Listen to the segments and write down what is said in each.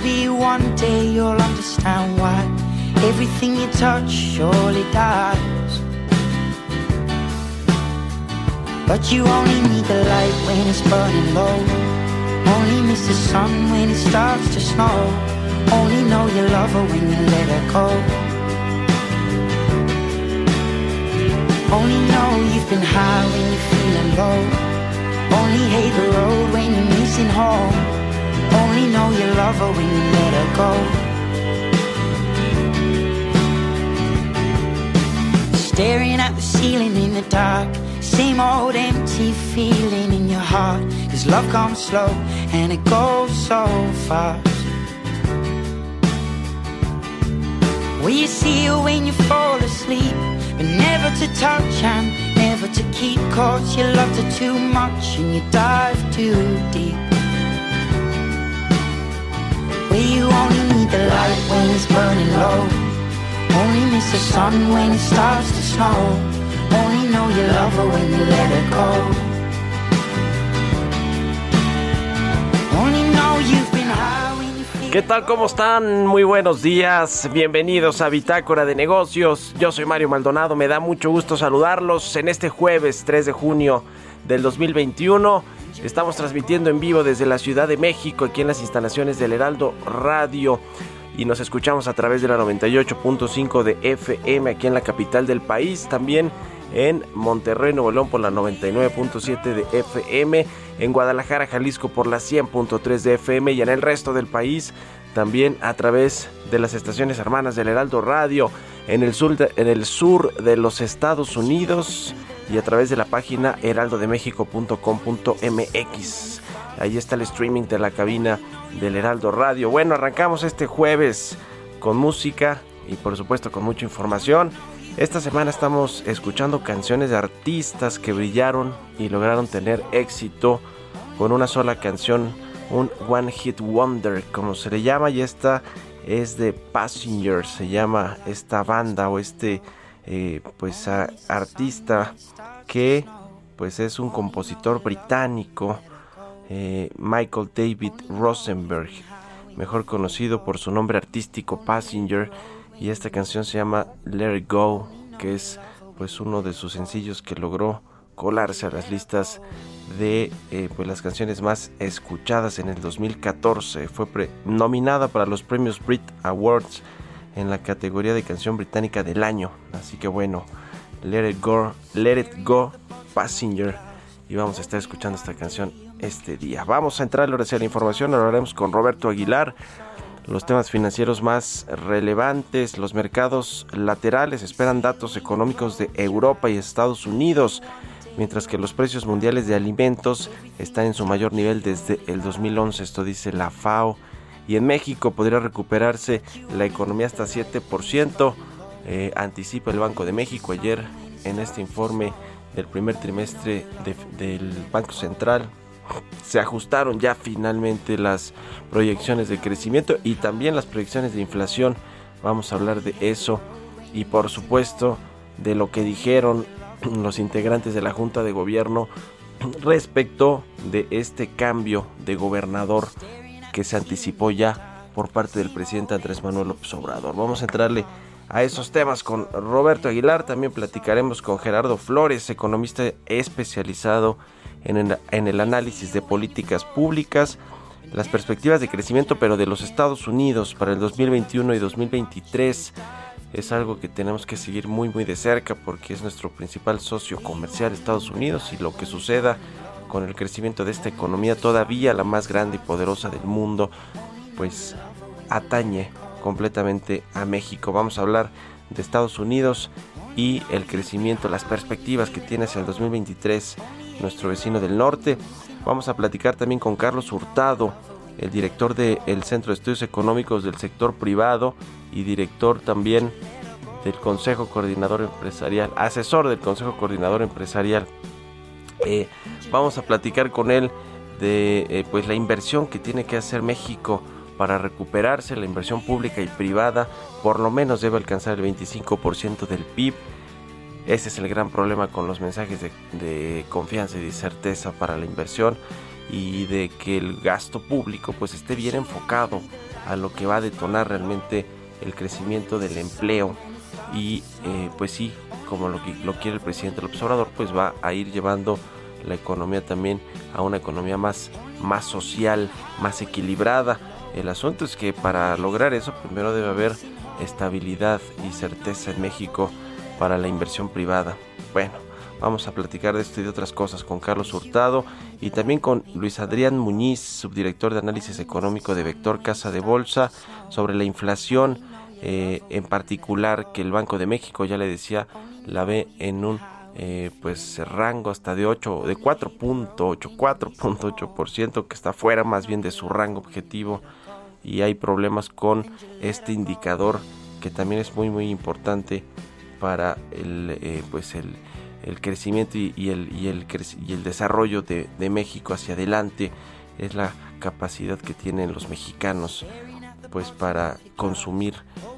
Maybe one day you'll understand why everything you touch surely dies. But you only need the light when it's burning low. Only miss the sun when it starts to snow. Only know you love her when you let her go. Only know you've been high when you're feeling low. Only hate the road when you're missing home. Only know you love her when you let her go. Staring at the ceiling in the dark. Same old empty feeling in your heart. Cause love comes slow and it goes so fast. Will you see her when you fall asleep? But never to touch and never to keep Cause you loved her too much and you dive too deep You only need the light when it's burning low Only miss the sun when it starts to snow Only know you love her when you let her go Only know you've been high ¿Qué tal? ¿Cómo están? Muy buenos días. Bienvenidos a Bitácora de Negocios. Yo soy Mario Maldonado. Me da mucho gusto saludarlos en este jueves 3 de junio del 2021. Estamos transmitiendo en vivo desde la Ciudad de México, aquí en las instalaciones del Heraldo Radio. Y nos escuchamos a través de la 98.5 de FM aquí en la capital del país. También en Monterrey, Nuevo León por la 99.7 de FM, en Guadalajara, Jalisco por la 100.3 de FM y en el resto del país también a través de las estaciones hermanas del Heraldo Radio en el sur de, en el sur de los Estados Unidos y a través de la página heraldodemexico.com.mx. Ahí está el streaming de la cabina del Heraldo Radio. Bueno, arrancamos este jueves con música y por supuesto con mucha información. Esta semana estamos escuchando canciones de artistas que brillaron y lograron tener éxito con una sola canción, un One Hit Wonder, como se le llama, y esta es de Passenger, se llama esta banda o este eh, pues artista que pues es un compositor británico, eh, Michael David Rosenberg, mejor conocido por su nombre artístico Passenger y esta canción se llama Let It Go, que es pues uno de sus sencillos que logró colarse a las listas de eh, pues las canciones más escuchadas en el 2014. Fue nominada para los premios Brit Awards en la categoría de canción británica del año. Así que bueno, Let It Go, Let It Go, Passenger. Y vamos a estar escuchando esta canción este día. Vamos a entrar ahora sí a la información. Hablaremos con Roberto Aguilar los temas financieros más relevantes, los mercados laterales esperan datos económicos de Europa y Estados Unidos, mientras que los precios mundiales de alimentos están en su mayor nivel desde el 2011, esto dice la FAO. Y en México podría recuperarse la economía hasta 7%, eh, anticipa el Banco de México ayer en este informe del primer trimestre de- del Banco Central se ajustaron ya finalmente las proyecciones de crecimiento y también las proyecciones de inflación. Vamos a hablar de eso y por supuesto de lo que dijeron los integrantes de la Junta de Gobierno respecto de este cambio de gobernador que se anticipó ya por parte del presidente Andrés Manuel López Obrador. Vamos a entrarle a esos temas con Roberto Aguilar, también platicaremos con Gerardo Flores, economista especializado en el, en el análisis de políticas públicas, las perspectivas de crecimiento, pero de los Estados Unidos para el 2021 y 2023. Es algo que tenemos que seguir muy muy de cerca porque es nuestro principal socio comercial Estados Unidos y lo que suceda con el crecimiento de esta economía todavía la más grande y poderosa del mundo pues atañe completamente a México. Vamos a hablar de Estados Unidos y el crecimiento, las perspectivas que tiene hacia el 2023 nuestro vecino del norte. Vamos a platicar también con Carlos Hurtado, el director del Centro de Estudios Económicos del Sector Privado y director también del Consejo Coordinador Empresarial, asesor del Consejo Coordinador Empresarial. Eh, vamos a platicar con él de eh, pues la inversión que tiene que hacer México para recuperarse, la inversión pública y privada por lo menos debe alcanzar el 25% del PIB. Ese es el gran problema con los mensajes de, de confianza y de certeza para la inversión y de que el gasto público pues esté bien enfocado a lo que va a detonar realmente el crecimiento del empleo y eh, pues sí como lo, lo quiere el presidente López Obrador pues va a ir llevando la economía también a una economía más, más social, más equilibrada. El asunto es que para lograr eso primero debe haber estabilidad y certeza en México para la inversión privada. Bueno, Vamos a platicar de esto y de otras cosas con Carlos Hurtado y también con Luis Adrián Muñiz, subdirector de análisis económico de Vector Casa de Bolsa, sobre la inflación eh, en particular que el Banco de México, ya le decía, la ve en un eh, pues rango hasta de 8, de 4.8, 4.8%, que está fuera más bien de su rango objetivo. Y hay problemas con este indicador que también es muy muy importante para el eh, pues el el crecimiento y, el, y, el, y el desarrollo de, México hacia adelante es la capacidad que tienen los mexicanos pues para consumir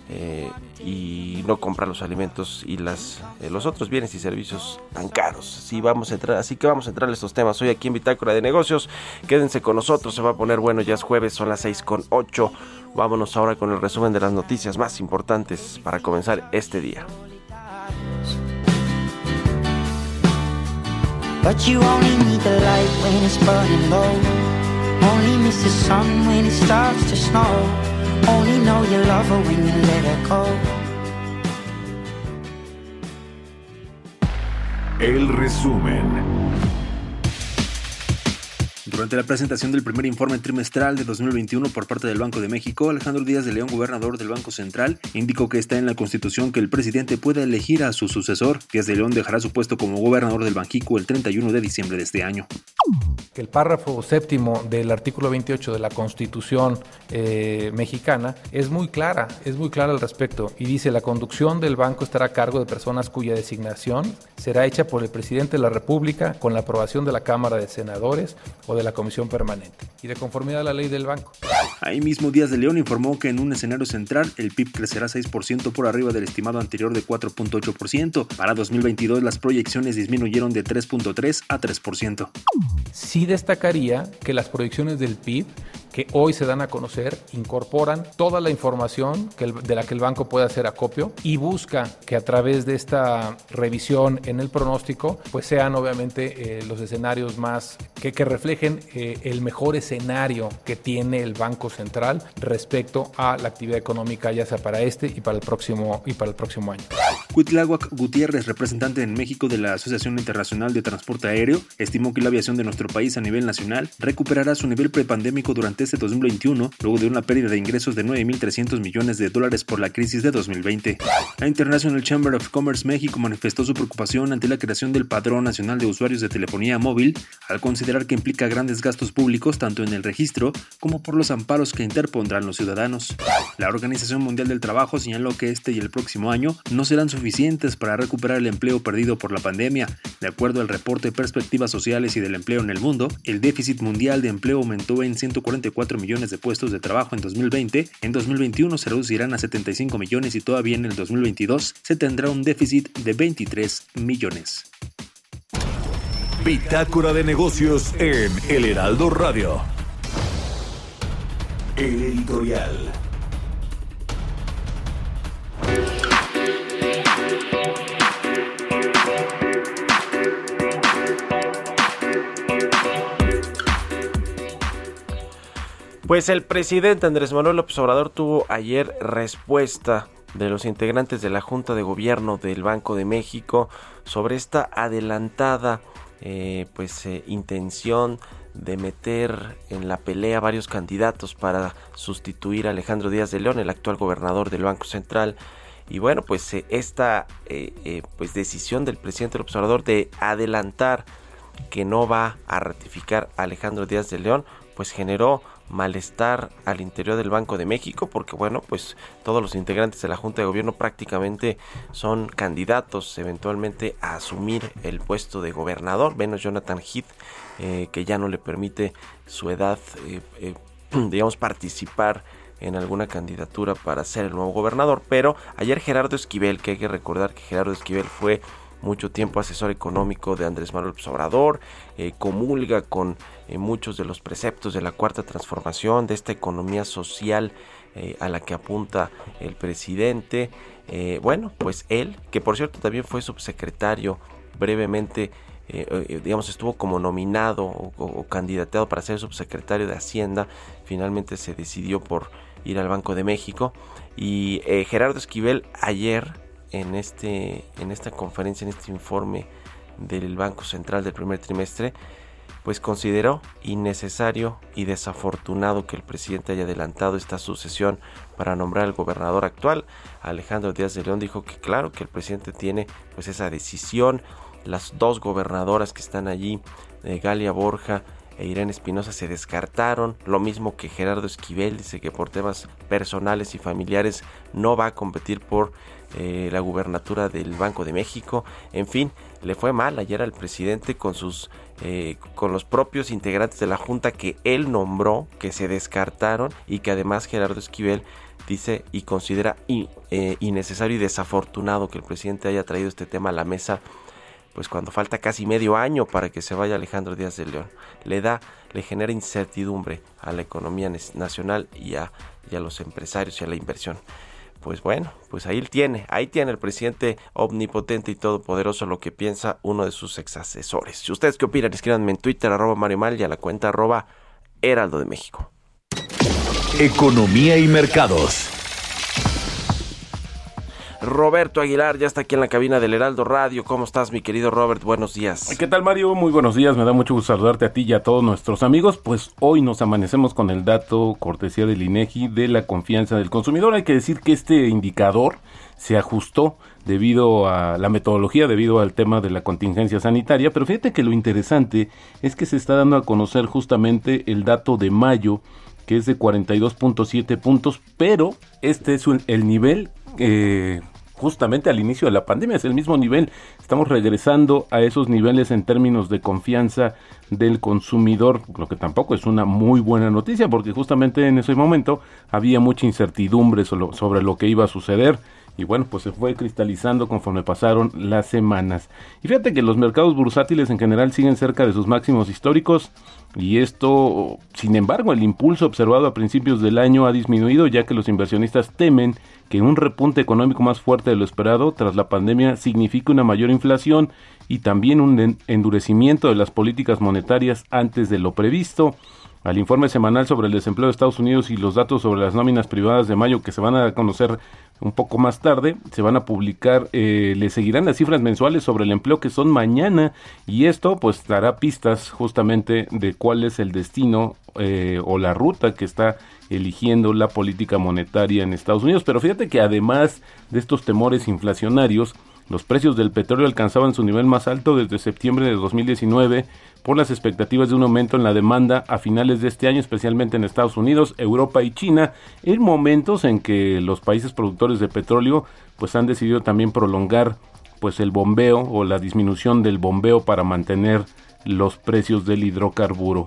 eh, y no comprar los alimentos y las eh, los otros bienes y servicios tan caros. Sí, vamos a entrar, así que vamos a entrar a estos temas hoy aquí en Bitácora de Negocios. Quédense con nosotros, se va a poner bueno, ya es jueves, son las 6 con 8. Vámonos ahora con el resumen de las noticias más importantes para comenzar este día. But you only need the light when it's burning low. Only miss the sun when it starts to snow. Only know you love her when you let her go. El resumen. Durante la presentación del primer informe trimestral de 2021 por parte del Banco de México, Alejandro Díaz de León, gobernador del Banco Central, indicó que está en la Constitución que el presidente pueda elegir a su sucesor. Díaz de León dejará su puesto como gobernador del Banquico el 31 de diciembre de este año. El párrafo séptimo del artículo 28 de la Constitución eh, mexicana es muy clara, es muy clara al respecto y dice la conducción del banco estará a cargo de personas cuya designación será hecha por el presidente de la República con la aprobación de la Cámara de Senadores o de de la Comisión Permanente y de conformidad a la ley del banco. Ahí mismo Díaz de León informó que en un escenario central el PIB crecerá 6% por arriba del estimado anterior de 4.8%. Para 2022 las proyecciones disminuyeron de 3.3 a 3%. Sí destacaría que las proyecciones del PIB que hoy se dan a conocer incorporan toda la información que de la que el banco puede hacer acopio y busca que a través de esta revisión en el pronóstico pues sean obviamente eh, los escenarios más que, que reflejen eh, el mejor escenario que tiene el Banco Central respecto a la actividad económica ya sea para este y para el próximo y para el próximo año. Cuitláhuac Gutiérrez, representante en México de la Asociación Internacional de Transporte Aéreo, estimó que la aviación de nuestro país a nivel nacional recuperará su nivel prepandémico durante este 2021, luego de una pérdida de ingresos de 9.300 millones de dólares por la crisis de 2020. La International Chamber of Commerce México manifestó su preocupación ante la creación del Padrón Nacional de Usuarios de Telefonía Móvil, al considerar que implica grandes gastos públicos tanto en el registro como por los amparos que interpondrán los ciudadanos. La Organización Mundial del Trabajo señaló que este y el próximo año no serán suficientes para recuperar el empleo perdido por la pandemia. De acuerdo al reporte Perspectivas Sociales y del Empleo en el Mundo, el déficit mundial de empleo aumentó en 144 millones de puestos de trabajo en 2020, en 2021 se reducirán a 75 millones y todavía en el 2022 se tendrá un déficit de 23 millones. Bitácora de negocios en El Heraldo Radio. El editorial. Pues el presidente Andrés Manuel López Obrador tuvo ayer respuesta de los integrantes de la Junta de Gobierno del Banco de México sobre esta adelantada eh, pues eh, intención de meter en la pelea varios candidatos para sustituir a Alejandro Díaz de León, el actual gobernador del Banco Central. Y bueno, pues eh, esta pues decisión del presidente del observador de adelantar que no va a ratificar a Alejandro Díaz de León, pues generó malestar al interior del Banco de México porque bueno pues todos los integrantes de la Junta de Gobierno prácticamente son candidatos eventualmente a asumir el puesto de gobernador menos Jonathan Heath eh, que ya no le permite su edad eh, eh, digamos participar en alguna candidatura para ser el nuevo gobernador. Pero ayer Gerardo Esquivel que hay que recordar que Gerardo Esquivel fue mucho tiempo asesor económico de Andrés Manuel Obrador, comulga con eh, muchos de los preceptos de la cuarta transformación, de esta economía social eh, a la que apunta el presidente. bueno, pues él, que por cierto también fue subsecretario brevemente, digamos, estuvo como nominado o, o, candidateado para ser subsecretario de Hacienda, finalmente se decidió por ir al Banco de México. Y Gerardo Esquivel ayer en, este, en esta conferencia, en este informe del Banco Central del primer trimestre, pues consideró innecesario y desafortunado que el presidente haya adelantado esta sucesión para nombrar al gobernador actual. Alejandro Díaz de León dijo que claro que el presidente tiene pues esa decisión. Las dos gobernadoras que están allí, eh, Galia Borja e Irene Espinosa, se descartaron. Lo mismo que Gerardo Esquivel dice que por temas personales y familiares no va a competir por eh, la gubernatura del Banco de México, en fin, le fue mal ayer al presidente con sus eh, con los propios integrantes de la junta que él nombró, que se descartaron y que además Gerardo Esquivel dice y considera eh, innecesario y desafortunado que el presidente haya traído este tema a la mesa pues cuando falta casi medio año para que se vaya Alejandro Díaz de León. Le da, le genera incertidumbre a la economía nacional y a, y a los empresarios y a la inversión pues bueno, pues ahí tiene, ahí tiene el presidente omnipotente y todopoderoso lo que piensa uno de sus ex asesores. Si ustedes qué opinan, escríbanme en Twitter, arroba Mario Mal y a la cuenta arroba Heraldo de México. Economía y mercados. Roberto Aguilar ya está aquí en la cabina del Heraldo Radio. ¿Cómo estás, mi querido Robert? Buenos días. ¿Qué tal, Mario? Muy buenos días. Me da mucho gusto saludarte a ti y a todos nuestros amigos. Pues hoy nos amanecemos con el dato cortesía del INEGI de la confianza del consumidor. Hay que decir que este indicador se ajustó debido a la metodología, debido al tema de la contingencia sanitaria, pero fíjate que lo interesante es que se está dando a conocer justamente el dato de mayo, que es de 42.7 puntos, pero este es el nivel eh, justamente al inicio de la pandemia, es el mismo nivel. Estamos regresando a esos niveles en términos de confianza del consumidor, lo que tampoco es una muy buena noticia, porque justamente en ese momento había mucha incertidumbre sobre lo que iba a suceder y bueno, pues se fue cristalizando conforme pasaron las semanas. Y fíjate que los mercados bursátiles en general siguen cerca de sus máximos históricos y esto, sin embargo, el impulso observado a principios del año ha disminuido ya que los inversionistas temen que un repunte económico más fuerte de lo esperado tras la pandemia signifique una mayor inflación y también un endurecimiento de las políticas monetarias antes de lo previsto al informe semanal sobre el desempleo de Estados Unidos y los datos sobre las nóminas privadas de mayo que se van a conocer un poco más tarde, se van a publicar, eh, le seguirán las cifras mensuales sobre el empleo que son mañana y esto pues dará pistas justamente de cuál es el destino eh, o la ruta que está eligiendo la política monetaria en Estados Unidos. Pero fíjate que además de estos temores inflacionarios, los precios del petróleo alcanzaban su nivel más alto desde septiembre de 2019 por las expectativas de un aumento en la demanda a finales de este año, especialmente en Estados Unidos, Europa y China, en momentos en que los países productores de petróleo pues han decidido también prolongar pues el bombeo o la disminución del bombeo para mantener los precios del hidrocarburo.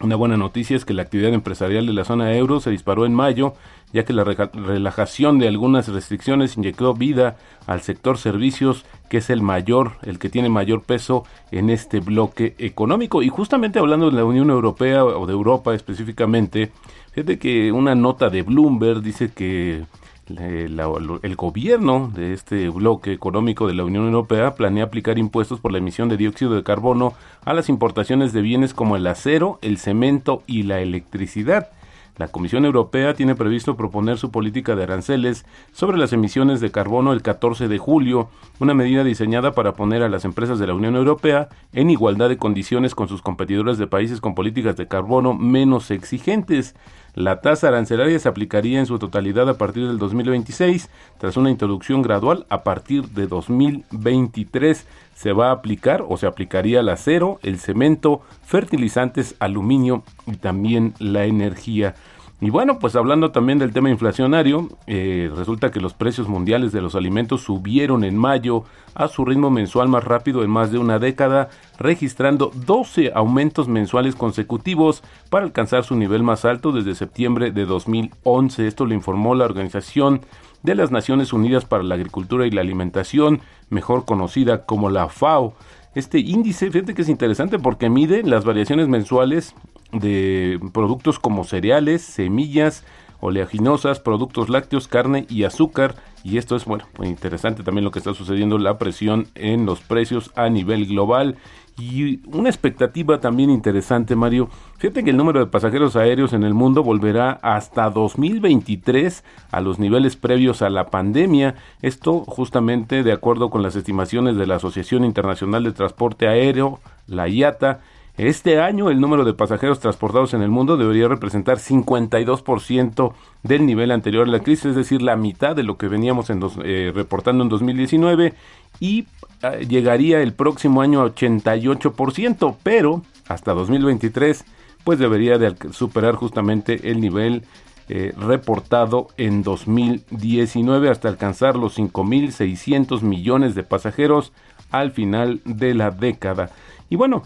Una buena noticia es que la actividad empresarial de la zona euro se disparó en mayo, ya que la relajación de algunas restricciones inyectó vida al sector servicios, que es el mayor, el que tiene mayor peso en este bloque económico. Y justamente hablando de la Unión Europea o de Europa específicamente, fíjate que una nota de Bloomberg dice que el gobierno de este bloque económico de la Unión Europea planea aplicar impuestos por la emisión de dióxido de carbono a las importaciones de bienes como el acero, el cemento y la electricidad. La Comisión Europea tiene previsto proponer su política de aranceles sobre las emisiones de carbono el 14 de julio, una medida diseñada para poner a las empresas de la Unión Europea en igualdad de condiciones con sus competidores de países con políticas de carbono menos exigentes. La tasa arancelaria se aplicaría en su totalidad a partir del 2026, tras una introducción gradual a partir de 2023 se va a aplicar o se aplicaría el acero, el cemento, fertilizantes, aluminio y también la energía. Y bueno, pues hablando también del tema inflacionario, eh, resulta que los precios mundiales de los alimentos subieron en mayo a su ritmo mensual más rápido en más de una década, registrando 12 aumentos mensuales consecutivos para alcanzar su nivel más alto desde septiembre de 2011. Esto lo informó la Organización de las Naciones Unidas para la Agricultura y la Alimentación, mejor conocida como la FAO. Este índice, fíjate que es interesante porque mide las variaciones mensuales de productos como cereales, semillas, oleaginosas, productos lácteos, carne y azúcar. Y esto es, bueno, muy interesante también lo que está sucediendo, la presión en los precios a nivel global. Y una expectativa también interesante, Mario. Fíjate que el número de pasajeros aéreos en el mundo volverá hasta 2023 a los niveles previos a la pandemia. Esto justamente de acuerdo con las estimaciones de la Asociación Internacional de Transporte Aéreo, la IATA este año el número de pasajeros transportados en el mundo debería representar 52% del nivel anterior a la crisis, es decir, la mitad de lo que veníamos en eh, reportando en 2019 y ah, llegaría el próximo año a 88%, pero hasta 2023 pues debería de superar justamente el nivel eh, reportado en 2019 hasta alcanzar los 5.600 millones de pasajeros al final de la década. Y bueno,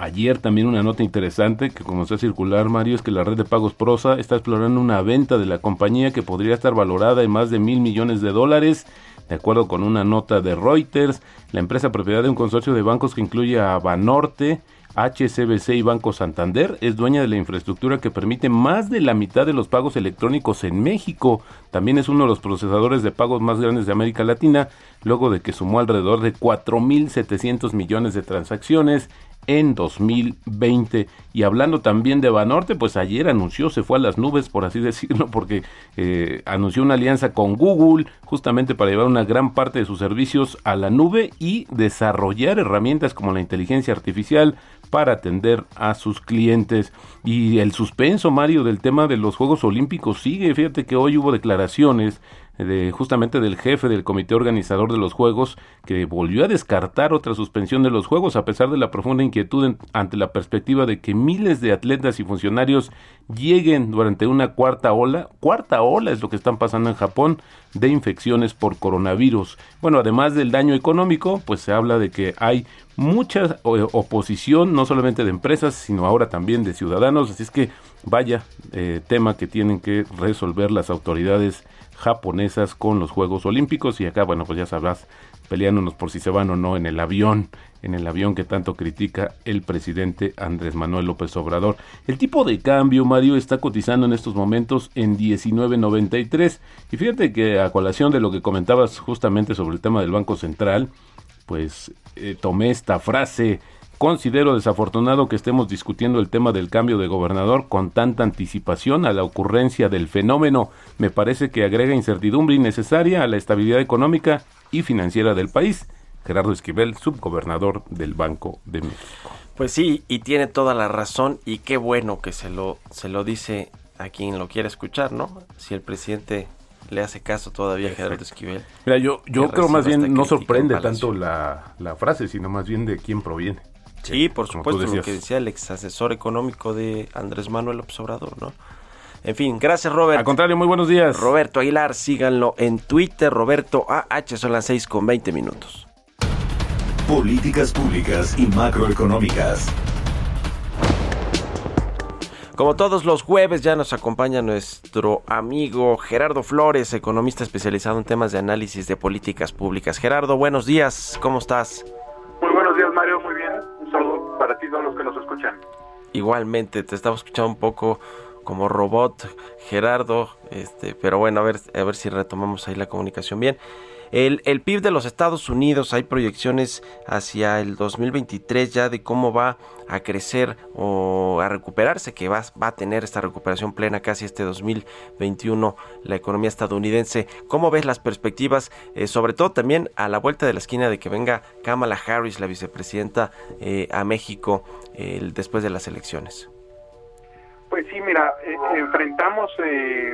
Ayer también una nota interesante que comenzó a circular, Mario, es que la red de pagos Prosa está explorando una venta de la compañía que podría estar valorada en más de mil millones de dólares. De acuerdo con una nota de Reuters, la empresa propiedad de un consorcio de bancos que incluye a Banorte, HCBC y Banco Santander es dueña de la infraestructura que permite más de la mitad de los pagos electrónicos en México. También es uno de los procesadores de pagos más grandes de América Latina, luego de que sumó alrededor de 4.700 millones de transacciones en 2020. Y hablando también de Banorte, pues ayer anunció, se fue a las nubes, por así decirlo, porque eh, anunció una alianza con Google justamente para llevar una gran parte de sus servicios a la nube y desarrollar herramientas como la inteligencia artificial para atender a sus clientes. Y el suspenso, Mario, del tema de los Juegos Olímpicos sigue. Fíjate que hoy hubo declaraciones de, justamente del jefe del comité organizador de los Juegos, que volvió a descartar otra suspensión de los Juegos a pesar de la profunda inquietud ante la perspectiva de que miles de atletas y funcionarios lleguen durante una cuarta ola. Cuarta ola es lo que están pasando en Japón de infecciones por coronavirus. Bueno, además del daño económico, pues se habla de que hay mucha oposición, no solamente de empresas, sino ahora también de ciudadanos. Así es que vaya eh, tema que tienen que resolver las autoridades japonesas con los Juegos Olímpicos y acá, bueno, pues ya sabrás, peleándonos por si se van o no en el avión, en el avión que tanto critica el presidente Andrés Manuel López Obrador. El tipo de cambio, Mario, está cotizando en estos momentos en 19.93 y fíjate que a colación de lo que comentabas justamente sobre el tema del Banco Central, pues eh, tomé esta frase Considero desafortunado que estemos discutiendo el tema del cambio de gobernador con tanta anticipación a la ocurrencia del fenómeno. Me parece que agrega incertidumbre innecesaria a la estabilidad económica y financiera del país. Gerardo Esquivel, subgobernador del Banco de México. Pues sí, y tiene toda la razón y qué bueno que se lo, se lo dice a quien lo quiera escuchar, ¿no? Si el presidente le hace caso todavía a Gerardo Esquivel. Mira, yo, yo creo más bien no sorprende tanto la, la frase, sino más bien de quién proviene. Sí, por supuesto, lo que decía el ex asesor económico de Andrés Manuel López Obrador, ¿no? En fin, gracias Robert. Al contrario, muy buenos días. Roberto Aguilar, síganlo en Twitter, Roberto AH, son las 6 con 20 minutos. Políticas públicas y macroeconómicas. Como todos los jueves ya nos acompaña nuestro amigo Gerardo Flores, economista especializado en temas de análisis de políticas públicas. Gerardo, buenos días, ¿cómo estás? Igualmente, te estamos escuchando un poco como robot, Gerardo, este, pero bueno, a ver, a ver si retomamos ahí la comunicación bien. El, el PIB de los Estados Unidos, hay proyecciones hacia el 2023 ya de cómo va a crecer o a recuperarse, que va, va a tener esta recuperación plena casi este 2021 la economía estadounidense. ¿Cómo ves las perspectivas, eh, sobre todo también a la vuelta de la esquina de que venga Kamala Harris, la vicepresidenta, eh, a México después de las elecciones? Pues sí, mira, eh, enfrentamos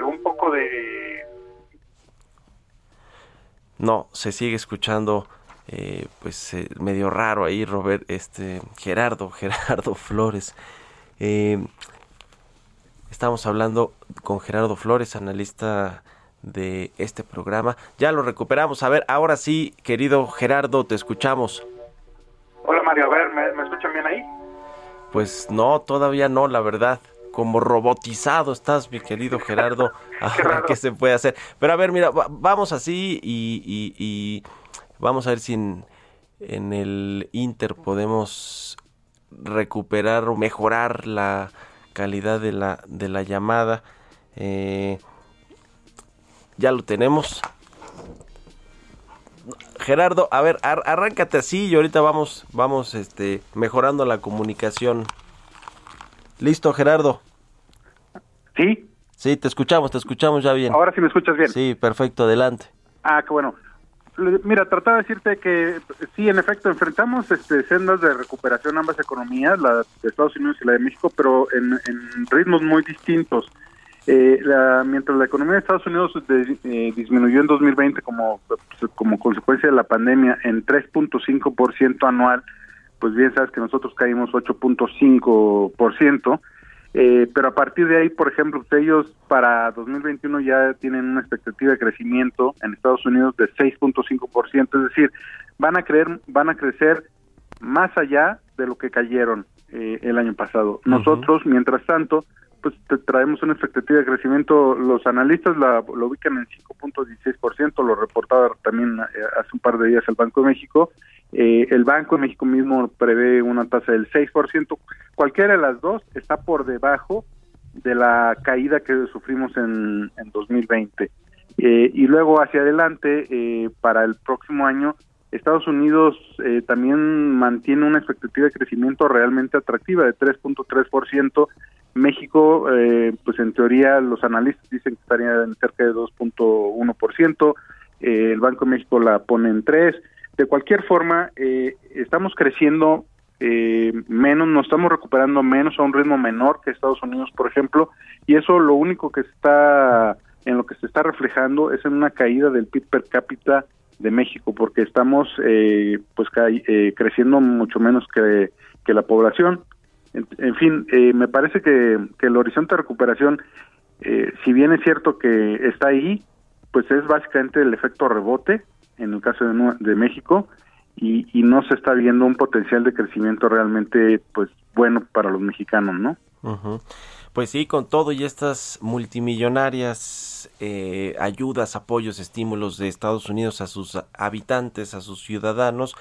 un poco de... No, se sigue escuchando eh, pues eh, medio raro ahí Robert este Gerardo Gerardo Flores. Eh, estamos hablando con Gerardo Flores analista de este programa. Ya lo recuperamos. A ver ahora sí querido Gerardo te escuchamos. Hola Mario. A ver me, escuchan bien ahí pues no todavía no la verdad como robotizado estás, mi querido Gerardo. ¿Qué se puede hacer? Pero a ver, mira, vamos así y Vamos a ver si en, el Inter podemos recuperar o mejorar la calidad de la, de la llamada. Eh, ya lo tenemos. Gerardo, a ver, arráncate así y ahorita vamos, vamos este, mejorando la comunicación. ¿Listo, Gerardo? Sí. Sí, te escuchamos, te escuchamos ya bien. Ahora sí me escuchas bien. Sí, perfecto, adelante. Ah, qué bueno. Mira, trataba de decirte que sí, en efecto, enfrentamos este, sendas de recuperación ambas economías, la de Estados Unidos y la de México, pero en, ritmos muy distintos. Eh, mientras la economía de Estados Unidos eh, disminuyó en 2020 como, pues, como consecuencia de la pandemia en 3.5% anual, pues bien sabes que nosotros caímos 8.5%. Eh, pero a partir de ahí, por ejemplo, ellos para 2021 ya tienen una expectativa de crecimiento en Estados Unidos de 6.5%, es decir, van a creer, van a crecer más allá de lo que cayeron eh, el año pasado. Nosotros, mientras tanto, pues traemos una expectativa de crecimiento, los analistas la, lo ubican en 5.16%, lo reportaba también eh, hace un par de días el Banco de México, eh, el Banco de México mismo prevé una tasa del 6%. Cualquiera de las dos está por debajo de la caída que sufrimos en, en 2020. Eh, y luego hacia adelante, eh, para el próximo año, Estados Unidos eh, también mantiene una expectativa de crecimiento realmente atractiva de 3.3%. México, eh, pues en teoría los analistas dicen que estaría en cerca de 2.1%. Eh, el Banco de México la pone en 3%. De cualquier forma, eh, estamos creciendo eh, menos, nos estamos recuperando menos a un ritmo menor que Estados Unidos, por ejemplo, y eso lo único que está en lo que se está reflejando es en una caída del PIB per cápita de México, porque estamos eh, pues eh, creciendo mucho menos que, la población. En, fin, eh, me parece que, que el horizonte de recuperación, eh, si bien es cierto que está ahí, pues es básicamente el efecto rebote, en el caso de, de México y, y, no se está viendo un potencial de crecimiento realmente pues bueno para los mexicanos, ¿no? Pues sí, con todo y estas multimillonarias eh, ayudas, apoyos, estímulos de Estados Unidos a sus habitantes, a sus ciudadanos,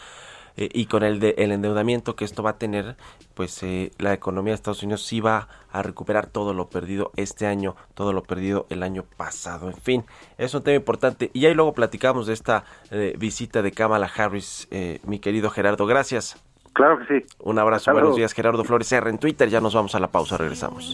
eh, y con el, de, el endeudamiento que esto va a tener, pues eh, la economía de Estados Unidos sí va a recuperar todo lo perdido este año, todo lo perdido el año pasado. En fin, es un tema importante. Y ahí luego platicamos de esta eh, visita de Kamala Harris, mi querido Gerardo. Gracias. Claro que sí. Un abrazo, buenos días, Gerardo Flores R en Twitter. Ya nos vamos a la pausa, regresamos.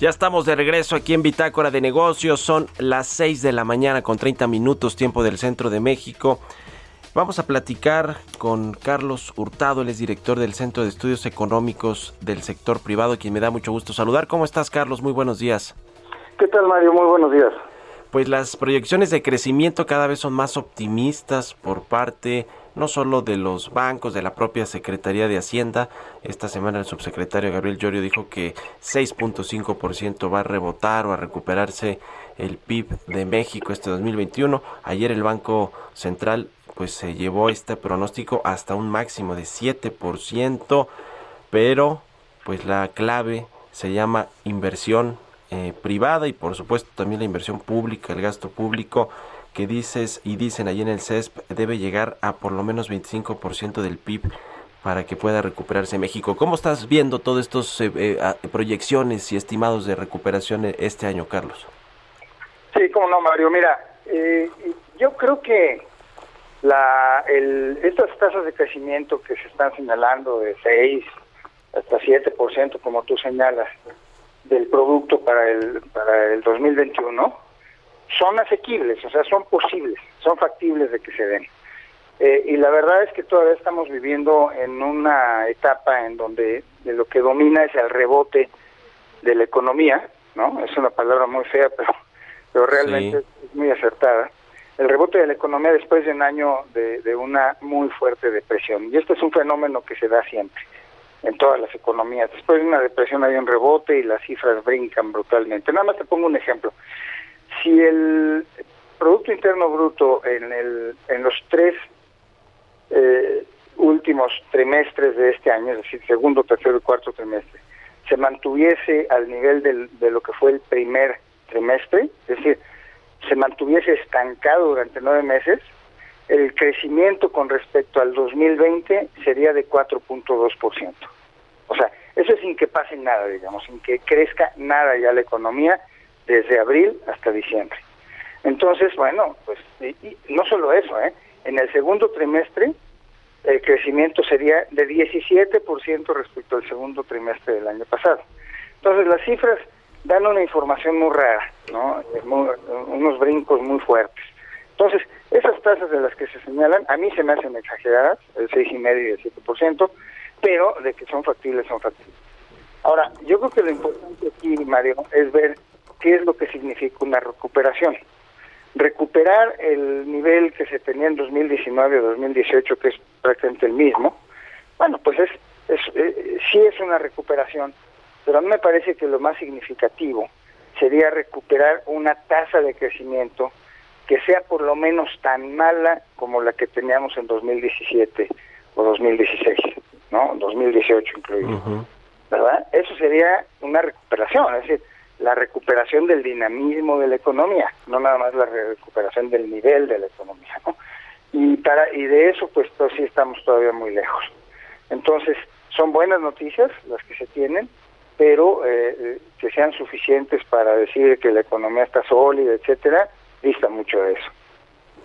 Ya estamos de regreso aquí en Bitácora de Negocios. Son las 6 de la mañana con 30 minutos tiempo del centro de México. Vamos a platicar con Carlos Hurtado, él es director del Centro de Estudios Económicos del Sector Privado, quien me da mucho gusto saludar. ¿Cómo estás, Carlos? Muy buenos días. ¿Qué tal, Mario? Muy buenos días. Pues las proyecciones de crecimiento cada vez son más optimistas por parte no solo de los bancos, de la propia Secretaría de Hacienda. Esta semana el subsecretario Gabriel Llorio dijo que 6.5% va a rebotar o a recuperarse el PIB de México este 2021. Ayer el Banco Central pues se llevó este pronóstico hasta un máximo de 7%, pero pues la clave se llama inversión eh, privada y por supuesto también la inversión pública, el gasto público que dices y dicen allí en el CESP debe llegar a por lo menos 25% del PIB para que pueda recuperarse México. ¿Cómo estás viendo todas estas eh, eh, proyecciones y estimados de recuperación este año, Carlos? Sí, cómo no, Mario. Mira, yo creo que la, estas tasas de crecimiento que se están señalando de 6 hasta 7%, como tú señalas, del producto para el, para el 2021 son asequibles, o sea, son posibles, son factibles de que se den. Eh, y la verdad es que todavía estamos viviendo en una etapa en donde de lo que domina es el rebote de la economía, ¿no? Es una palabra muy fea, pero, pero realmente es muy acertada. El rebote de la economía después de un año de, de una muy fuerte depresión. Y este es un fenómeno que se da siempre en todas las economías. Después de una depresión hay un rebote y las cifras brincan brutalmente. Nada más te pongo un ejemplo. Si el Producto Interno Bruto en, el, en los tres eh, últimos trimestres de este año, es decir, segundo, tercero y cuarto trimestre, se mantuviese al nivel de lo que fue el primer trimestre, es decir, se mantuviese estancado durante nueve meses, el crecimiento con respecto al 2020 sería de 4.2%. O sea, eso es sin que pase nada, digamos, sin que crezca nada ya la economía desde abril hasta diciembre. Entonces, bueno, pues no solo eso, ¿eh? en el segundo trimestre el crecimiento sería de 17% respecto al segundo trimestre del año pasado. Entonces, las cifras dan una información muy rara, ¿no? unos brincos muy fuertes. Entonces, esas tasas de las que se señalan, a mí se me hacen exageradas, el 6,5 y el 7%, pero de que son factibles, son factibles. Ahora, yo creo que lo importante aquí, Mario, es ver qué es lo que significa una recuperación. Recuperar el nivel que se tenía en 2019 o 2018, que es prácticamente el mismo, bueno, pues es, es eh, sí es una recuperación, pero a mí me parece que lo más significativo sería recuperar una tasa de crecimiento que sea por lo menos tan mala como la que teníamos en 2017 o 2016, ¿no? 2018 incluido. ¿Verdad? Eso sería una recuperación, es decir, la recuperación del dinamismo de la economía, no nada más la recuperación del nivel de la economía, ¿no? Y para y de eso pues, pues sí estamos todavía muy lejos. Entonces, son buenas noticias las que se tienen, pero eh, eh, que sean suficientes para decir que la economía está sólida, etcétera, dista mucho de eso.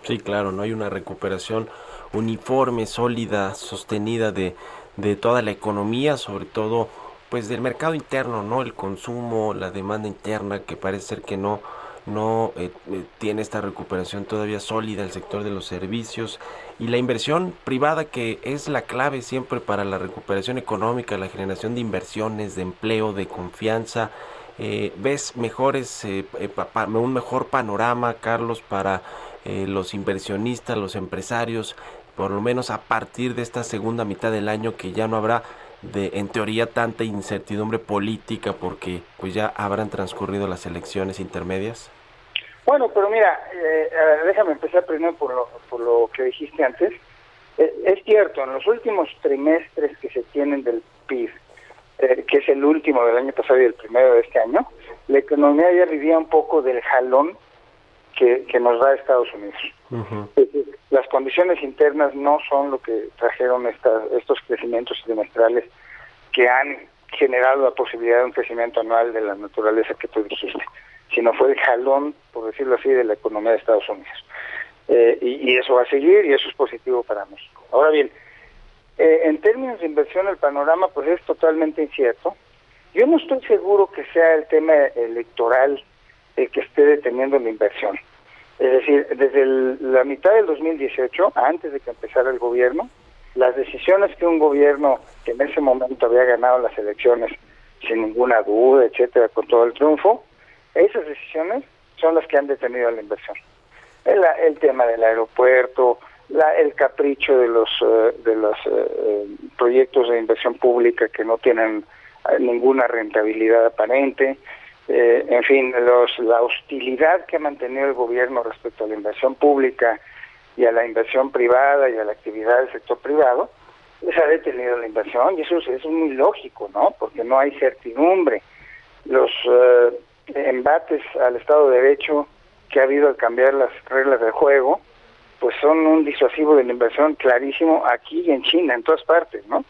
Sí, claro, no hay una recuperación uniforme, sólida, sostenida de, de toda la economía, sobre todo pues del mercado interno, ¿no? El consumo, la demanda interna que parece ser que no no eh, eh, tiene esta recuperación todavía sólida el sector de los servicios y la inversión privada que es la clave siempre para la recuperación económica, la generación de inversiones, de empleo, de confianza, eh, ves mejores, eh, un mejor panorama, Carlos, para eh, los inversionistas, los empresarios, por lo menos a partir de esta segunda mitad del año que ya no habrá de en teoría tanta incertidumbre política porque pues ya habrán transcurrido las elecciones intermedias? Bueno, pero mira, déjame empezar primero por lo, por lo que dijiste antes. es cierto, en los últimos trimestres que se tienen del PIB, eh, que es el último del año pasado y el primero de este año, la economía ya vivía un poco del jalón que, que nos da Estados Unidos. las condiciones internas no son lo que trajeron estos crecimientos trimestrales que han generado la posibilidad de un crecimiento anual de la naturaleza que tú dijiste, sino fue el jalón, por decirlo así, de la economía de Estados Unidos. Eh, y, y, eso va a seguir y eso es positivo para México. Ahora bien, eh, en términos de inversión, el panorama pues es totalmente incierto. Yo no estoy seguro que sea el tema electoral el que esté deteniendo la inversión. Es decir, desde la mitad del 2018, antes de que empezara el gobierno, las decisiones que un gobierno que en ese momento había ganado las elecciones sin ninguna duda, etcétera, con todo el triunfo, esas decisiones son las que han detenido la inversión. El, el tema del aeropuerto, el capricho de los eh, de los eh, proyectos de inversión pública que no tienen ninguna rentabilidad aparente, en fin, los, la hostilidad que ha mantenido el gobierno respecto a la inversión pública y a la inversión privada y a la actividad del sector privado, se ha detenido la inversión y eso, es muy lógico, ¿no? Porque no hay certidumbre. Los embates al Estado de Derecho que ha habido al cambiar las reglas del juego, pues son un disuasivo de la inversión clarísimo aquí y en China, en todas partes, ¿no?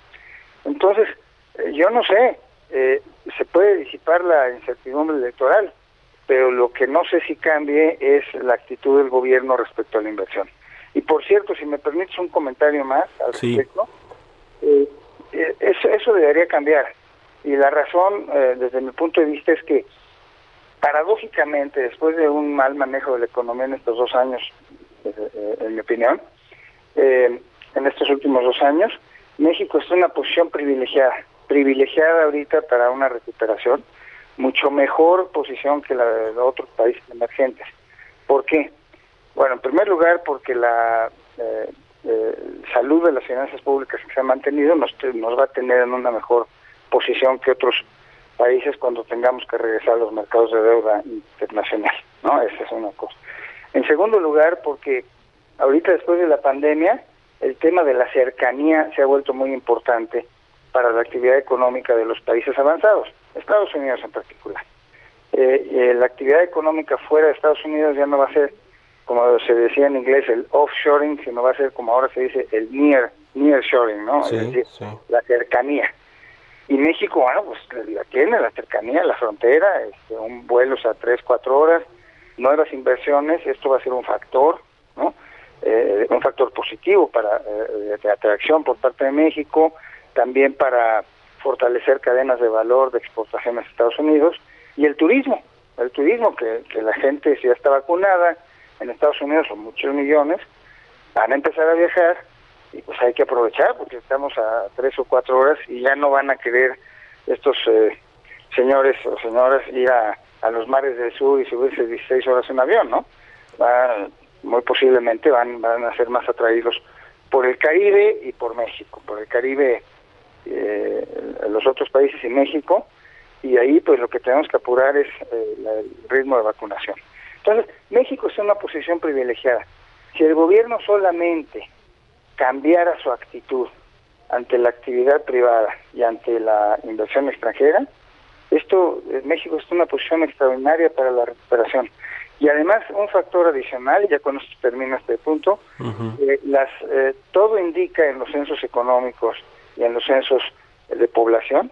Entonces, eh, yo no sé, eh, se puede disipar la incertidumbre electoral, pero lo que no sé si cambie es la actitud del gobierno respecto a la inversión. Y por cierto, si me permites un comentario más al respecto, eh, eso, eso debería cambiar. Y la razón, desde mi punto de vista, es que paradójicamente, después de un mal manejo de la economía en estos dos años, eh, eh, en mi opinión, eh, en estos últimos dos años, México está en una posición privilegiada, privilegiada ahorita para una recuperación, mucho mejor posición que la de otros países emergentes. ¿Por qué? Bueno, en primer lugar, porque la salud de las finanzas públicas que se ha mantenido nos, nos va a tener en una mejor posición que otros países cuando tengamos que regresar a los mercados de deuda internacional, ¿no? Esa es una cosa. En segundo lugar, porque ahorita después de la pandemia, el tema de la cercanía se ha vuelto muy importante para la actividad económica de los países avanzados, Estados Unidos en particular. Eh, eh, la actividad económica fuera de Estados Unidos ya no va a ser, como se decía en inglés, el offshoring, sino va a ser como ahora se dice el near nearshoring, ¿no? es decir, la cercanía. Y México, bueno, pues la tiene, la cercanía, la frontera, este, un vuelos a tres, cuatro horas, nuevas inversiones, esto va a ser un factor, ¿no? Eh, un factor positivo para eh, de atracción por parte de México, también para fortalecer cadenas de valor de exportaciones a Estados Unidos y el turismo, el turismo que, la gente si ya está vacunada, en Estados Unidos son muchos millones, van a empezar a viajar y pues hay que aprovechar porque estamos a tres o cuatro horas y ya no van a querer estos eh, señores o señoras ir a, los mares del sur y subirse 16 horas en avión, ¿no? muy posiblemente van, van a ser más atraídos por el Caribe y por México, por el Caribe, eh, los otros países y México, y ahí pues lo que tenemos que apurar es eh, el ritmo de vacunación. Entonces, México está en una posición privilegiada. Si el gobierno solamente cambiara su actitud ante la actividad privada y ante la inversión extranjera, esto eh, México está en una posición extraordinaria para la recuperación. Y además un factor adicional, y ya con esto termino este punto, eh, las, eh, todo indica en los censos económicos y en los censos de población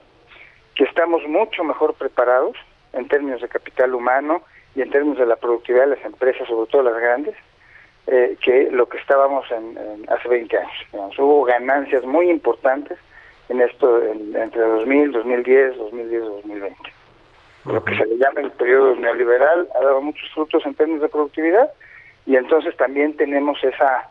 que estamos mucho mejor preparados en términos de capital humano y en términos de la productividad de las empresas, sobre todo las grandes, eh, que lo que estábamos en, hace 20 años. Hubo ganancias muy importantes en esto entre 2000, 2010, 2010 y 2020. Lo que se le llama el periodo neoliberal ha dado muchos frutos en términos de productividad y entonces también tenemos esa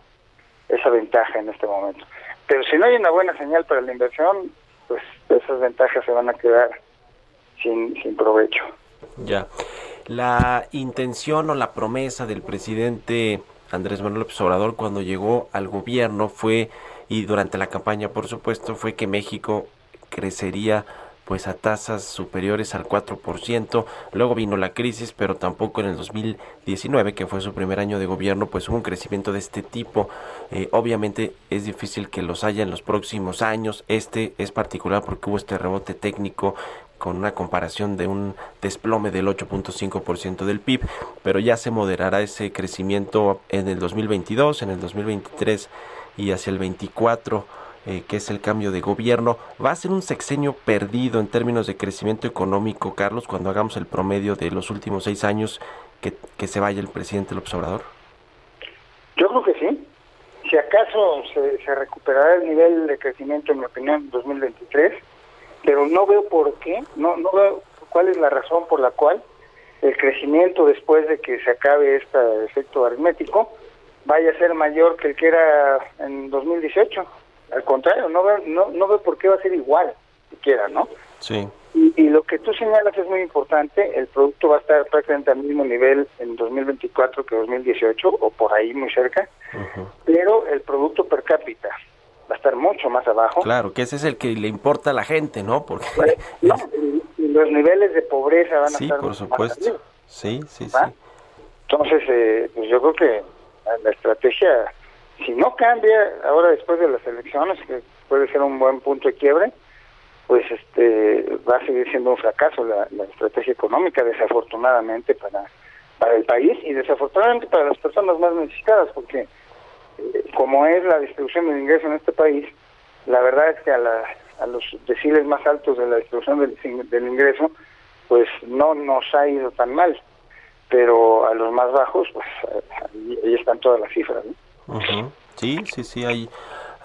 esa ventaja en este momento. Pero si no hay una buena señal para la inversión, pues esas ventajas se van a quedar sin, sin provecho. Ya. La intención o la promesa del presidente Andrés Manuel López Obrador cuando llegó al gobierno fue, y durante la campaña por supuesto, fue que México crecería pues a tasas superiores al 4%. Luego vino la crisis, pero tampoco en el 2019, que fue su primer año de gobierno, pues hubo un crecimiento de este tipo. Eh, obviamente es difícil que los haya en los próximos años. Este es particular porque hubo este rebote técnico con una comparación de un desplome del 8.5% del PIB, pero ya se moderará ese crecimiento en el 2022, en el 2023 y hacia el 24, eh, que es el cambio de gobierno. ¿Va a ser un sexenio perdido en términos de crecimiento económico, Carlos, cuando hagamos el promedio de los últimos seis años que, se vaya el presidente López Obrador? Yo creo que sí. Si acaso se, se recuperará el nivel de crecimiento, en mi opinión, en 2023, pero no veo por qué, no, no veo cuál es la razón por la cual el crecimiento después de que se acabe este efecto aritmético vaya a ser mayor que el que era en 2018. Al contrario, no veo, no, no veo por qué va a ser igual. quiera, ¿no? Sí. Y, lo que tú señalas es muy importante, el producto va a estar prácticamente al mismo nivel en 2024 que 2018, o por ahí muy cerca, pero el producto per cápita va a estar mucho más abajo. Claro, que ese es el que le importa a la gente, ¿no? Porque pues, los niveles de pobreza van a sí, estar por supuesto. Sí, sí, sí. Entonces, eh, pues yo creo que la estrategia, si no cambia ahora después de las elecciones, que puede ser un buen punto de quiebre, pues este va a seguir siendo un fracaso la, estrategia económica, desafortunadamente para, para el país y desafortunadamente para las personas más necesitadas, porque eh, como es la distribución del ingreso en este país, la verdad es que a, la, a los deciles más altos de la distribución del, ingreso, pues no nos ha ido tan mal, pero a los más bajos, pues ahí, están todas las cifras. Sí, sí, sí, hay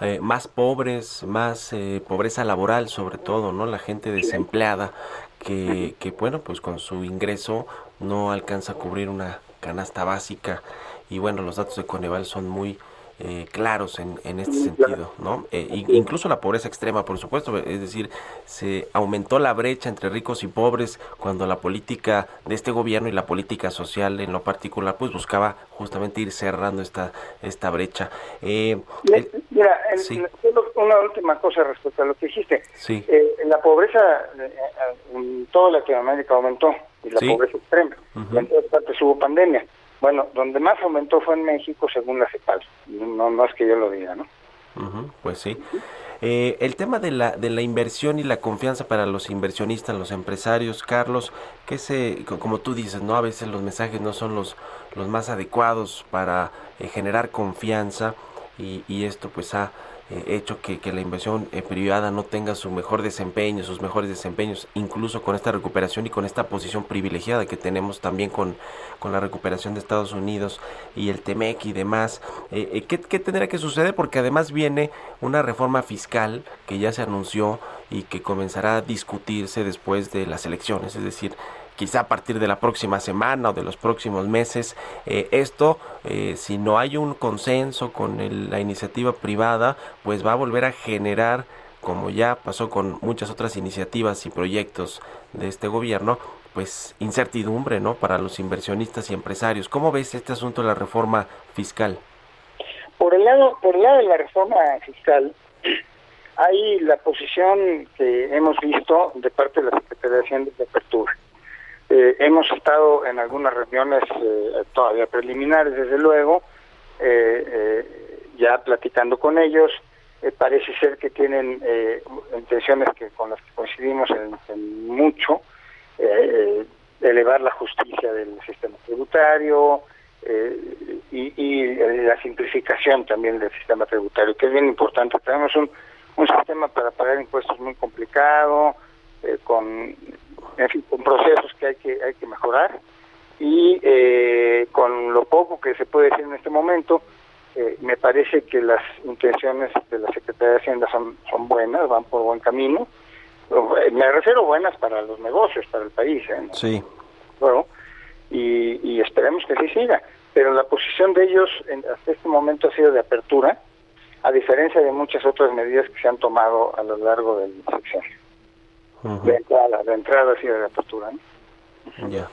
eh, más pobres, más eh, pobreza laboral sobre todo, ¿no? La gente desempleada que, que, bueno, pues con su ingreso no alcanza a cubrir una canasta básica y bueno, los datos de Coneval son muy eh, claros en, en, este sentido, ¿no? Eh, incluso la pobreza extrema, por supuesto, es decir, se aumentó la brecha entre ricos y pobres cuando la política de este gobierno y la política social en lo particular, pues buscaba justamente ir cerrando esta esta brecha. Eh, Mira, una última cosa respecto a lo que dijiste. Sí. Eh, la pobreza en toda Latinoamérica aumentó y la pobreza extrema. En todas partes hubo pandemia. Bueno, donde más aumentó fue en México, según la CEPAL. No, es que yo lo diga, ¿no? pues sí. Eh, el tema de la, de la inversión y la confianza para los inversionistas, los empresarios, Carlos, que se, como tú dices, no a veces los mensajes no son los, los más adecuados para eh, generar confianza y, y esto pues ha eh, hecho que, que, la inversión eh, privada no tenga su mejor desempeño, sus mejores desempeños, incluso con esta recuperación y con esta posición privilegiada que tenemos también con, con la recuperación de Estados Unidos y el TEMEC y demás. Eh, ¿qué, ¿Qué tendrá que suceder? Porque además viene una reforma fiscal que ya se anunció y que comenzará a discutirse después de las elecciones, es decir, quizá a partir de la próxima semana o de los próximos meses. Eh, esto, eh, si no hay un consenso con la iniciativa privada, pues va a volver a generar, como ya pasó con muchas otras iniciativas y proyectos de este gobierno, pues incertidumbre, ¿no? Para los inversionistas y empresarios. ¿Cómo ves este asunto de la reforma fiscal? Por el lado, por el lado de la reforma fiscal, hay la posición que hemos visto de parte de la Secretaría de Hacienda de Apertura eh, hemos estado en algunas reuniones eh, todavía preliminares, desde luego, eh, ya platicando con ellos. parece ser que tienen intenciones que con las que coincidimos en, mucho, elevar la justicia del sistema tributario y, y, la simplificación también del sistema tributario, que es bien importante. Tenemos un, un sistema para pagar impuestos muy complicado, con en fin, con procesos que hay que, hay que mejorar y eh, con lo poco que se puede decir en este momento, eh, me parece que las intenciones de la Secretaría de Hacienda son, son buenas, van por buen camino. Eh, me refiero buenas para los negocios, para el país. Sí. Bueno, y, y, esperemos que sí siga. Pero la posición de ellos en, hasta este momento ha sido de apertura, a diferencia de muchas otras medidas que se han tomado a lo largo del sexenio de entrada, de entrada y de apertura. Ya.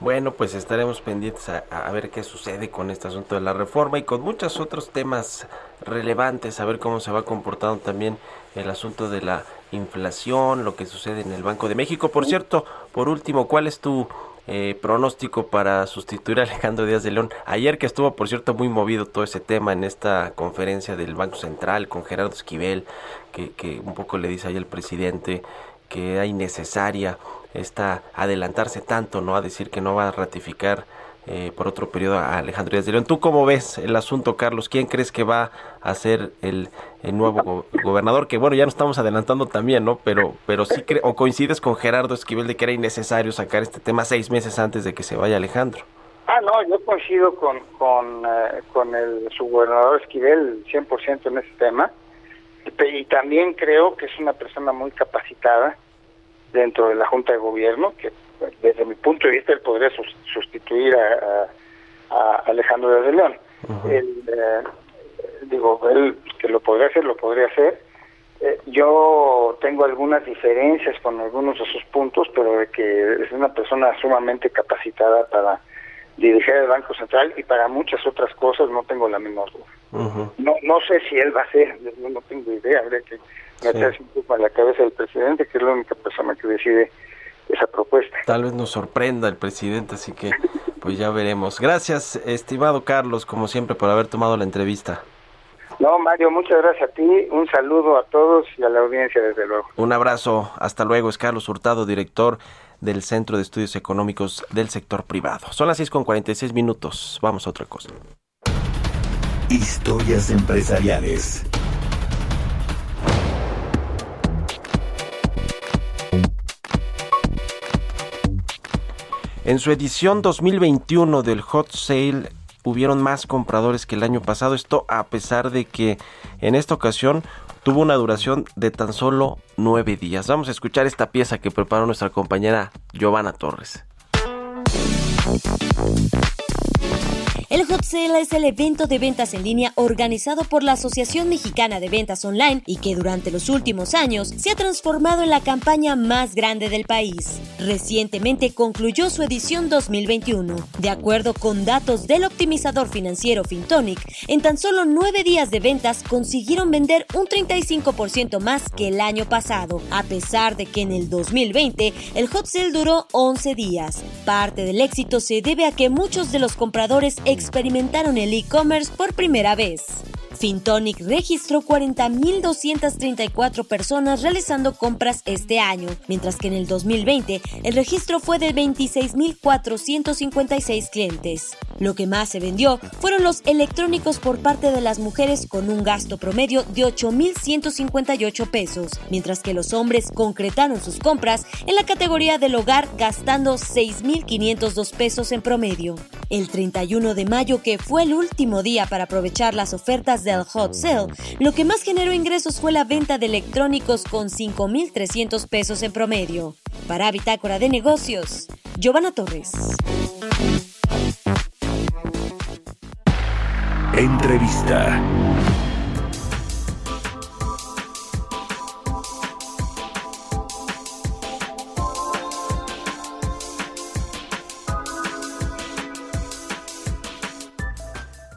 Bueno, pues estaremos pendientes a, ver qué sucede con este asunto de la reforma y con muchos otros temas relevantes, a ver cómo se va comportando también el asunto de la inflación, lo que sucede en el Banco de México. Por cierto, por último, ¿cuál es tu eh, pronóstico para sustituir a Alejandro Díaz de León? Ayer que estuvo, por cierto, muy movido todo ese tema en esta conferencia del Banco Central con Gerardo Esquivel, que, que un poco le dice ahí el presidente que era innecesaria esta adelantarse tanto, ¿no? A decir que no va a ratificar eh, por otro periodo a Alejandro Díaz de León. ¿Tú cómo ves el asunto, Carlos? ¿Quién crees que va a ser el, nuevo gobernador? Que bueno, ya nos estamos adelantando también, ¿no? Pero, pero sí, o coincides con Gerardo Esquivel de que era innecesario sacar este tema seis meses antes de que se vaya Alejandro. Ah, no, yo coincido con, con, eh, con el subgobernador Esquivel 100% en ese tema y también creo que es una persona muy capacitada dentro de la Junta de Gobierno, que desde mi punto de vista él podría sustituir a, Alejandro de León. Eh, digo, él que lo podría hacer, lo podría hacer, Eh, yo tengo algunas diferencias con algunos de sus puntos, pero de que es una persona sumamente capacitada para dirigir el Banco Central y para muchas otras cosas no tengo la menor duda. No no sé si él va a ser, no, tengo idea, habría que meterse un poco en la cabeza del presidente, que es la única persona que decide esa propuesta. Tal vez nos sorprenda el presidente, así que pues ya veremos. Gracias, estimado Carlos, como siempre, por haber tomado la entrevista. No, Mario, muchas gracias a ti. Un saludo a todos y a la audiencia, desde luego. Un abrazo. Hasta luego. Es Carlos Hurtado, director del Centro de Estudios Económicos del Sector Privado. Son las 6 con 46 minutos. Vamos a otra cosa. Historias empresariales. En su edición 2021 del Hot Sale hubieron más compradores que el año pasado. Esto a pesar de que en esta ocasión tuvo una duración de tan solo nueve días. Vamos a escuchar esta pieza que preparó nuestra compañera Giovanna Torres. El Hot Sale es el evento de ventas en línea organizado por la Asociación Mexicana de Ventas Online y que durante los últimos años se ha transformado en la campaña más grande del país. Recientemente concluyó su edición 2021. De acuerdo con datos del optimizador financiero Fintonic, en tan solo nueve días de ventas consiguieron vender un 35% más que el año pasado, a pesar de que en el 2020 el Hot Sale duró 11 días. Parte del éxito se debe a que muchos de los compradores experimentaron el e-commerce por primera vez. Fintonic registró 40.234 personas realizando compras este año, mientras que en el 2020 el registro fue de 26.456 clientes. Lo que más se vendió fueron los electrónicos por parte de las mujeres con un gasto promedio de 8.158 pesos, mientras que los hombres concretaron sus compras en la categoría del hogar gastando 6.502 pesos en promedio. El 31 de mayo, que fue el último día para aprovechar las ofertas del hot sale, lo que más generó ingresos fue la venta de electrónicos con 5.300 pesos en promedio. Para Bitácora de Negocios, Giovanna Torres. Entrevista.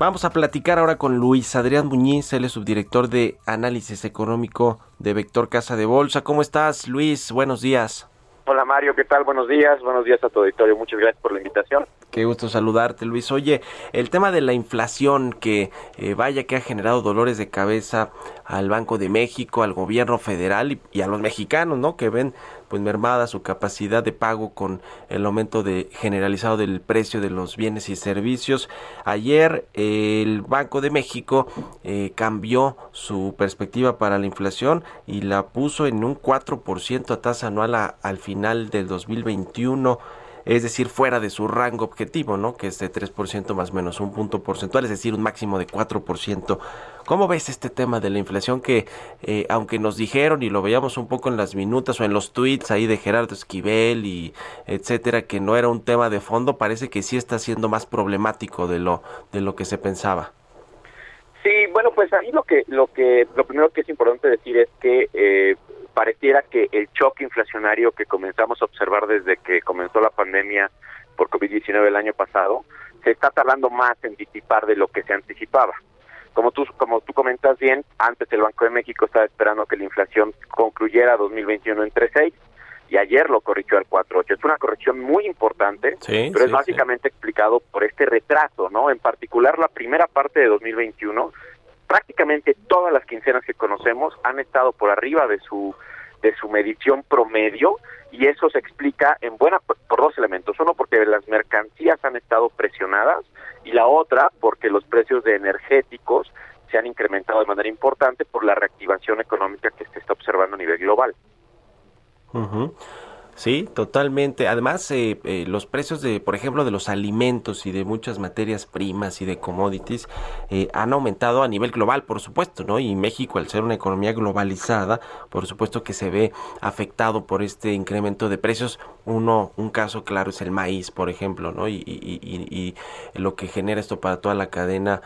Vamos a platicar ahora con Luis Adrián Muñiz, él es subdirector de análisis económico de Vector Casa de Bolsa. ¿Cómo estás, Luis? Buenos días. Hola Mario, ¿qué tal? Buenos días, buenos días a tu auditorio, muchas gracias por la invitación. Qué gusto saludarte, Luis. Oye, el tema de la inflación que eh, vaya que ha generado dolores de cabeza al Banco de México, al gobierno federal y, a los mexicanos, ¿no? Que ven pues mermada su capacidad de pago con el aumento de generalizado del precio de los bienes y servicios. Ayer el Banco de México eh, cambió su perspectiva para la inflación y la puso en un 4% a tasa anual al final del 2021 es decir, fuera de su rango objetivo, ¿no? Que es de 3% más menos un punto porcentual, es decir, un máximo de 4%. ¿Cómo ves este tema de la inflación que, eh, aunque nos dijeron y lo veíamos un poco en las minutas o en los tweets ahí de Gerardo Esquivel y etcétera, que no era un tema de fondo, parece que sí está siendo más problemático de lo, de lo que se pensaba? Sí, bueno, pues ahí lo que, lo que, lo primero que es importante decir es que eh, pareciera que el choque inflacionario que comenzamos a observar desde que comenzó la pandemia por COVID-19 el año pasado se está tardando más en disipar de lo que se anticipaba. Como tú, como tú comentas bien, antes el Banco de México estaba esperando que la inflación concluyera 2021 en 3.6 y ayer lo corrigió al 4.8. Es una corrección muy importante, pero es básicamente explicado por este retraso, ¿no? En particular la primera parte de 2021 prácticamente todas las quincenas que conocemos han estado por arriba de su de su medición promedio y eso se explica en buena por dos elementos. Uno porque las mercancías han estado presionadas y la otra porque los precios de energéticos se han incrementado de manera importante por la reactivación económica que se está observando a nivel global. Sí, totalmente. Además, eh, eh, los precios de, por ejemplo, de los alimentos y de muchas materias primas y de commodities eh, han aumentado a nivel global, por supuesto, ¿no? Y México, al ser una economía globalizada, por supuesto que se ve afectado por este incremento de precios. Uno, un caso claro es el maíz, por ejemplo, ¿no? Y, y, y, lo que genera esto para toda la cadena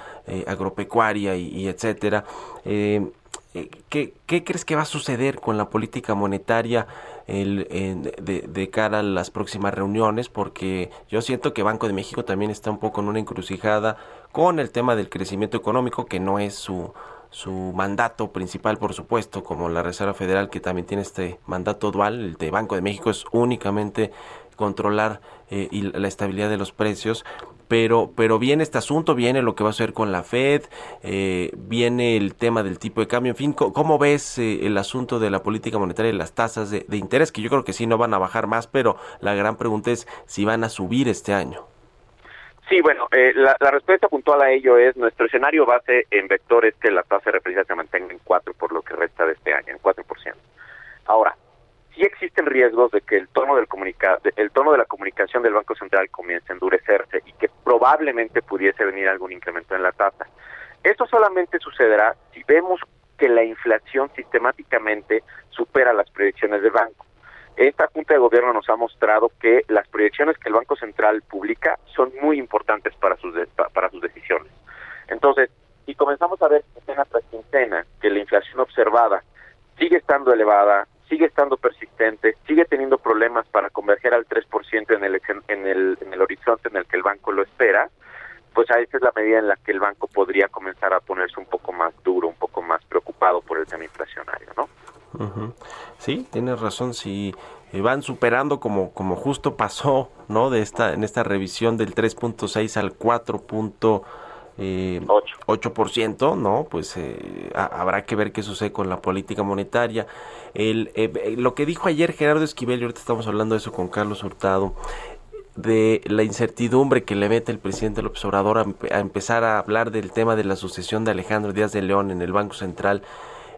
agropecuaria y, etcétera. eh, ¿qué, ¿qué, crees que va a suceder con la política monetaria el, de, cara a las próximas reuniones? Porque yo siento que Banco de México también está un poco en una encrucijada con el tema del crecimiento económico, que no es su, su mandato principal, por supuesto, como la Reserva Federal, que también tiene este mandato dual, el de Banco de México es únicamente controlar eh, y la estabilidad de los precios, pero, pero viene este asunto, viene lo que va a hacer con la Fed, eh, viene el tema del tipo de cambio, en fin, ¿cómo, ves eh, el asunto de la política monetaria y las tasas de, interés? Que yo creo que sí no van a bajar más, pero la gran pregunta es si van a subir este año. Sí, bueno, eh, la, respuesta puntual a ello es nuestro escenario base en vectores que la tasa de referencia se mantenga en 4 por lo que resta de este año, en 4%. Ahora, sí existen riesgos de que el tono del comunica el tono de la comunicación del Banco Central comience a endurecerse y que probablemente pudiese venir algún incremento en la tasa. Esto solamente sucederá si vemos que la inflación sistemáticamente supera las proyecciones del banco. Esta Junta de Gobierno nos ha mostrado que las proyecciones que el Banco Central publica son muy importantes para sus, para sus decisiones. Entonces, si comenzamos a ver quincena tras quincena que la inflación observada sigue estando elevada, sigue estando persistente, sigue teniendo problemas para converger al 3% en el, en, el, en el horizonte en el que el banco lo espera, pues a esa es la medida en la que el banco podría comenzar a ponerse un poco más duro, un poco más preocupado por el tema inflacionario, ¿no? Sí, tienes razón, si van superando como, como justo pasó, ¿no? De esta, en esta revisión del 3.6 al 4.8%, eh, 8%, ¿no? Pues eh, habrá que ver qué sucede con la política monetaria. El, eh, lo que dijo ayer Gerardo Esquivel, y ahorita estamos hablando de eso con Carlos Hurtado, de la incertidumbre que le mete el presidente López Obrador a, a empezar a hablar del tema de la sucesión de Alejandro Díaz de León en el Banco Central.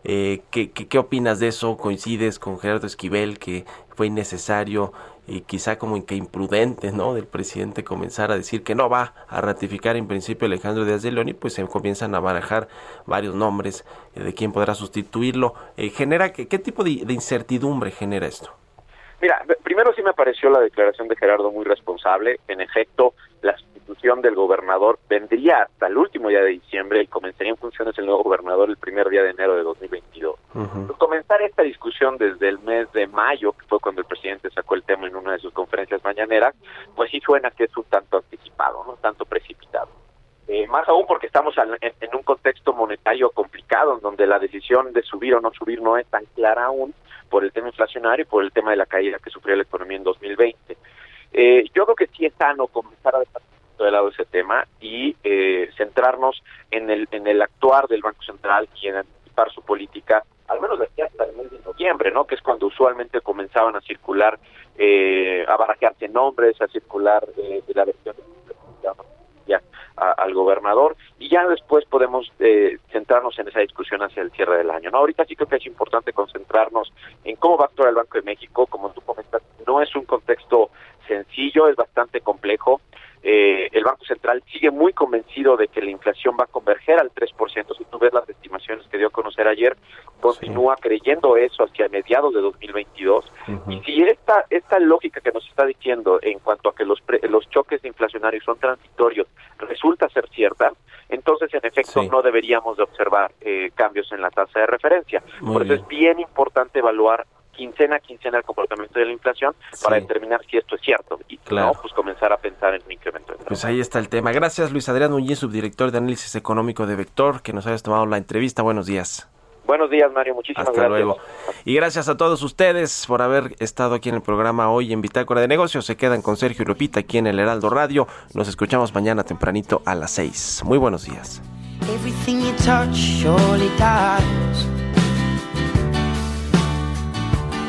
Eh, ¿qué, qué, opinas de eso? ¿Coincides con Gerardo Esquivel que fue innecesario y quizá como que imprudente ¿no? del presidente comenzar a decir que no va a ratificar en principio Alejandro Díaz de León y pues se comienzan a barajar varios nombres eh, de quién podrá sustituirlo. Eh, genera ¿qué, ¿Qué tipo de, de incertidumbre genera esto? Mira, primero sí me pareció la declaración de Gerardo muy responsable. En efecto, la sustitución del gobernador vendría hasta el último día de diciembre y comenzaría en funciones el nuevo gobernador el primer día de enero de 2022. Comenzar esta discusión desde el mes de mayo, que fue cuando el presidente sacó el tema en una de sus conferencias mañaneras, pues sí suena que es un tanto anticipado, no tanto precipitado. Eh, más aún porque estamos en, un contexto monetario complicado, en donde la decisión de subir o no subir no es tan clara aún por el tema inflacionario y por el tema de la caída que sufrió la economía en 2020. Eh, yo creo que sí es sano comenzar a dejar de lado ese tema y eh, centrarnos en el, en el actuar del Banco Central y en anticipar su política, al menos de hasta el mes de noviembre, ¿no? que es cuando usualmente comenzaban a circular, eh, a barajearse nombres, a circular eh, de la versión ya al gobernador y ya después podemos eh, centrarnos en esa discusión hacia el cierre del año. No, ahorita sí creo que es importante concentrarnos en cómo va a actuar el Banco de México, como tú comentas, no es un contexto sencillo, es bastante complejo. Eh, el Banco Central sigue muy convencido de que la inflación va a converger al 3%. Si tú ves las estimaciones que dio a conocer ayer, continúa creyendo eso hacia mediados de 2022. Y si esta, esta lógica que nos está diciendo en cuanto a que los, los choques inflacionarios son transitorios resulta ser cierta, entonces en efecto no deberíamos de observar eh, cambios en la tasa de referencia. Por eso es bien importante evaluar quincena a quincena el comportamiento de la inflación para determinar si esto es cierto y no, pues comenzar a pensar en un incremento. De pues ahí está el tema. Gracias Luis Adrián Núñez, subdirector de análisis económico de Vector, que nos hayas tomado la entrevista. Buenos días. Buenos días, Mario. Muchísimas Hasta luego. Y gracias a todos ustedes por haber estado aquí en el programa hoy en Bitácora de Negocios. Se quedan con Sergio y Lupita aquí en el Heraldo Radio. Nos escuchamos mañana tempranito a las 6. Muy buenos días.